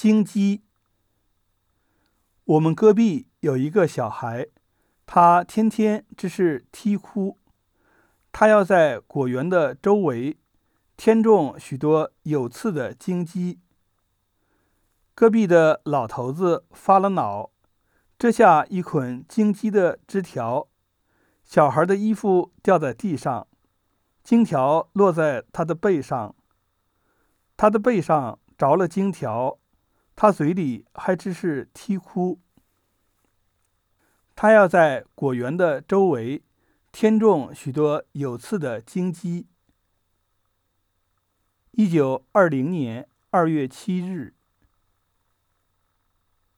荆棘。我们隔壁有一个小孩，他天天只是啼哭。他要在果园的周围添种许多有刺的荆棘。隔壁的老头子发了恼，折下一捆荆棘的枝条，小孩的衣服掉在地上，荆条落在他的背上。他的背上着了荆条，他嘴里还只是啼哭。他要在果园的周围添种许多有刺的荆棘。一九二零年二月七日。